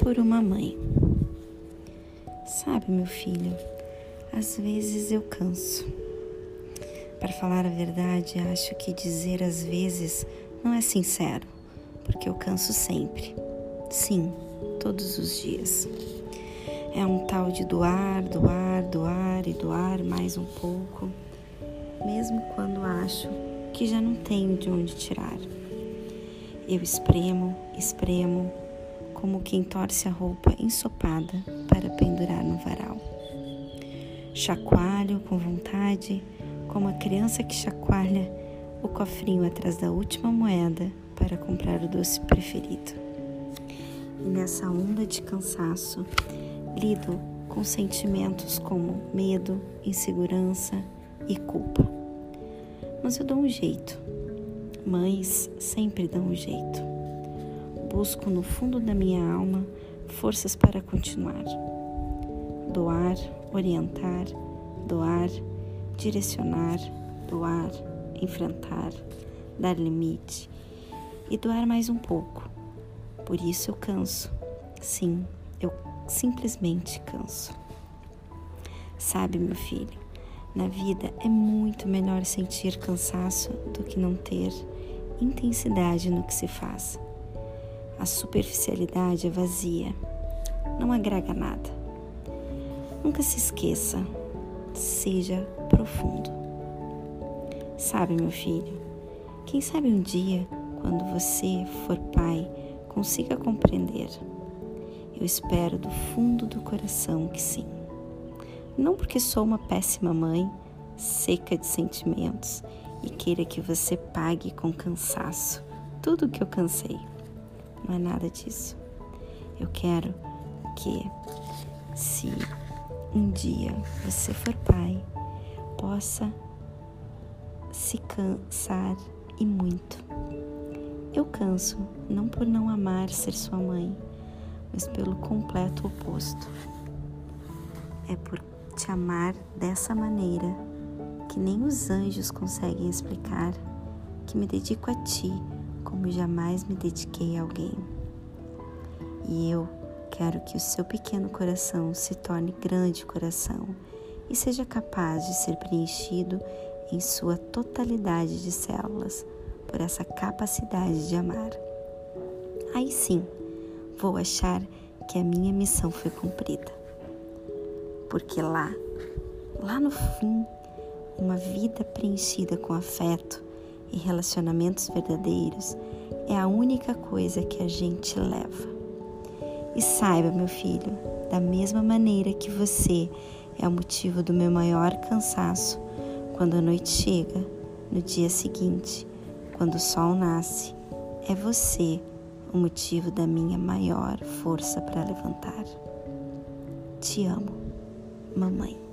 por uma mãe. Sabe, meu filho, às vezes eu canso. Para falar a verdade, acho que dizer às vezes não é sincero, porque eu canso sempre. Sim, todos os dias. É um tal de doar, doar, doar e doar mais um pouco, mesmo quando acho que já não tenho de onde tirar. Eu espremo, espremo, como quem torce a roupa ensopada para pendurar no varal. Chacoalho com vontade, como a criança que chacoalha o cofrinho atrás da última moeda para comprar o doce preferido. E nessa onda de cansaço, lido com sentimentos como medo, insegurança e culpa. Mas eu dou um jeito. Mães sempre dão um jeito busco no fundo da minha alma forças para continuar. Doar, orientar, doar, direcionar, doar, enfrentar, dar limite e doar mais um pouco. Por isso eu canso. Sim, eu simplesmente canso. Sabe, meu filho, na vida é muito melhor sentir cansaço do que não ter intensidade no que se faz. A superficialidade é vazia, não agrega nada. Nunca se esqueça, seja profundo. Sabe, meu filho, quem sabe um dia, quando você for pai, consiga compreender. Eu espero do fundo do coração que sim. Não porque sou uma péssima mãe, seca de sentimentos e queira que você pague com cansaço tudo o que eu cansei não é nada disso. Eu quero que, se um dia você for pai, possa se cansar e muito. Eu canso não por não amar ser sua mãe, mas pelo completo oposto. É por te amar dessa maneira que nem os anjos conseguem explicar, que me dedico a ti como jamais me dediquei a alguém. E eu quero que o seu pequeno coração se torne grande coração e seja capaz de ser preenchido em sua totalidade de células por essa capacidade de amar. Aí sim, vou achar que a minha missão foi cumprida. Porque lá, lá no fim, uma vida preenchida com afeto e relacionamentos verdadeiros é a única coisa que a gente leva. E saiba, meu filho, da mesma maneira que você é o motivo do meu maior cansaço quando a noite chega, no dia seguinte, quando o sol nasce, é você o motivo da minha maior força para levantar. Te amo, mamãe.